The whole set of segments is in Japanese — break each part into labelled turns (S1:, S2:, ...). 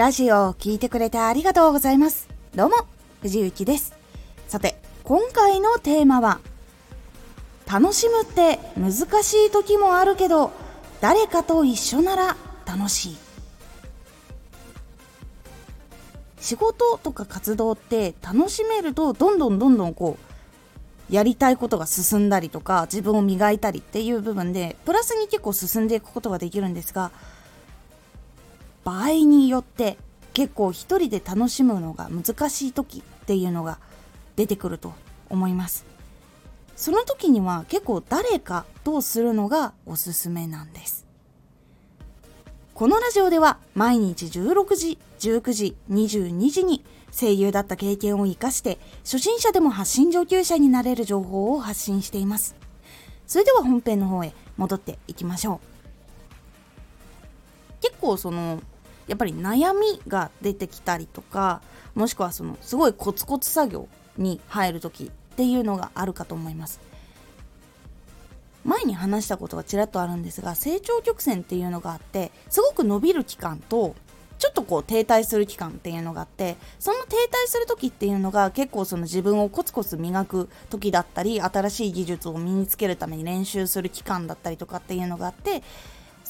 S1: ラジオを聴いてくれてありがとうございます。どうも、藤幸です。さて、今回のテーマは、楽しむって難しい時もあるけど、誰かと一緒なら楽しい。仕事とか活動って楽しめるとどんどんどんどんこうやりたいことが進んだりとか自分を磨いたりっていう部分でプラスに結構進んでいくことができるんですが場合によって結構一人で楽しむのが難しい時っていうのが出てくると思います。その時には結構誰かとするのがおすすめなんです。このラジオでは毎日16時19時22時に声優だった経験を生かして初心者でも発信上級者になれる情報を発信しています。それでは本編の方へ戻っていきましょう。結構そのやっぱり悩みが出てきたりとかもしくはそのすごいコツコツ作業に入る時っていうのがあるかと思います。前に話したことがちらっとあるんですが成長曲線っていうのがあってすごく伸びる期間とちょっとこう停滞する期間っていうのがあってその停滞する時っていうのが結構その自分をコツコツ磨く時だったり新しい技術を身につけるために練習する期間だったりとかっていうのがあって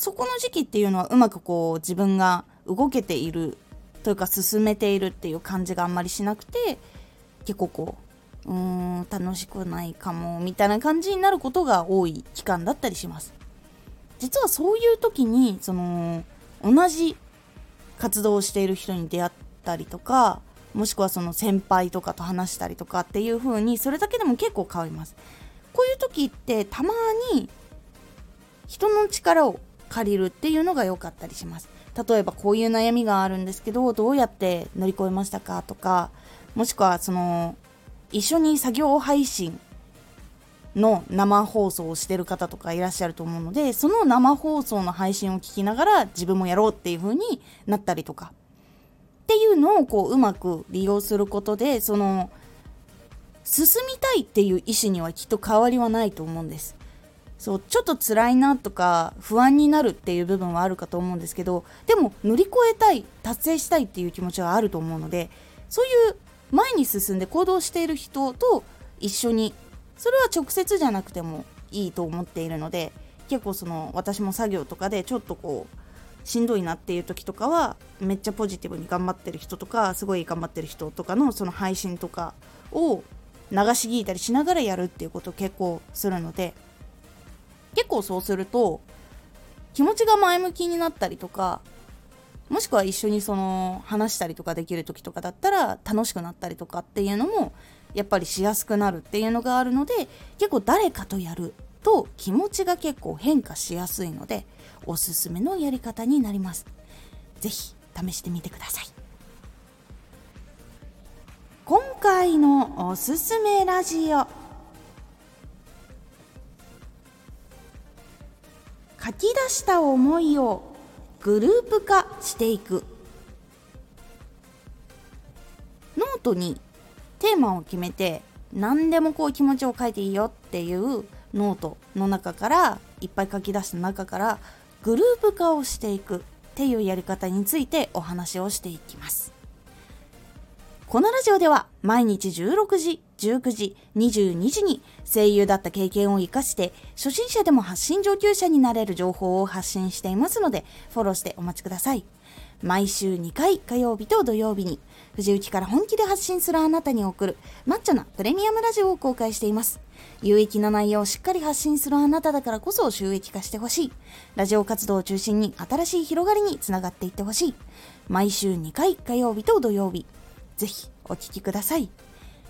S1: そこの時期っていうのはうまくこう自分が動けているというか進めているっていう感じがあんまりしなくて結構こううーん楽しくないかもみたいな感じになることが多い期間だったりします。実はそういう時にその同じ活動をしている人に出会ったりとかもしくはその先輩とかと話したりとかっていう風にそれだけでも結構変わります。こういう時ってたまに人の力を借りるっていうのが良かったりします。例えばこういう悩みがあるんですけどどうやって乗り越えましたかとかもしくはその一緒に作業配信の生放送をしてる方とかいらっしゃると思うのでその生放送の配信を聞きながら自分もやろうっていう風になったりとかっていうのをこううまく利用することでその進みたいっていう意思にはきっと変わりはないと思うんです。そうちょっと辛いなとか不安になるっていう部分はあるかと思うんですけどでも乗り越えたい達成したいっていう気持ちはあると思うのでそういう前に進んで行動している人と一緒にそれは直接じゃなくてもいいと思っているので結構その私も作業とかでちょっとこうしんどいなっていう時とかはめっちゃポジティブに頑張ってる人とかすごい頑張ってる人とかのその配信とかを流し聞いたりしながらやるっていうことを結構するので結構そうすると気持ちが前向きになったりとかもしくは一緒にその話したりとかできる時とかだったら楽しくなったりとかっていうのもやっぱりしやすくなるっていうのがあるので結構誰かとやると気持ちが結構変化しやすいのでおすすめのやり方になります。是非試してみてください。今回のおすすめラジオき出した思いをグループ化していく。ノートにテーマを決めて何でもこう気持ちを書いていいよっていうノートの中からいっぱい書き出した中からグループ化をしていくっていうやり方についてお話をしていきます。このラジオでは毎日16時19時、22時に声優だった経験を活かして、初心者でも発信上級者になれる情報を発信していますので、フォローしてお待ちください。毎週2回火曜日と土曜日に、藤雪から本気で発信するあなたに送るマッチョなプレミアムラジオを公開しています。有益な内容をしっかり発信するあなただからこそ収益化してほしい。ラジオ活動を中心に新しい広がりにつながっていってほしい。毎週2回火曜日と土曜日。ぜひお聴きください。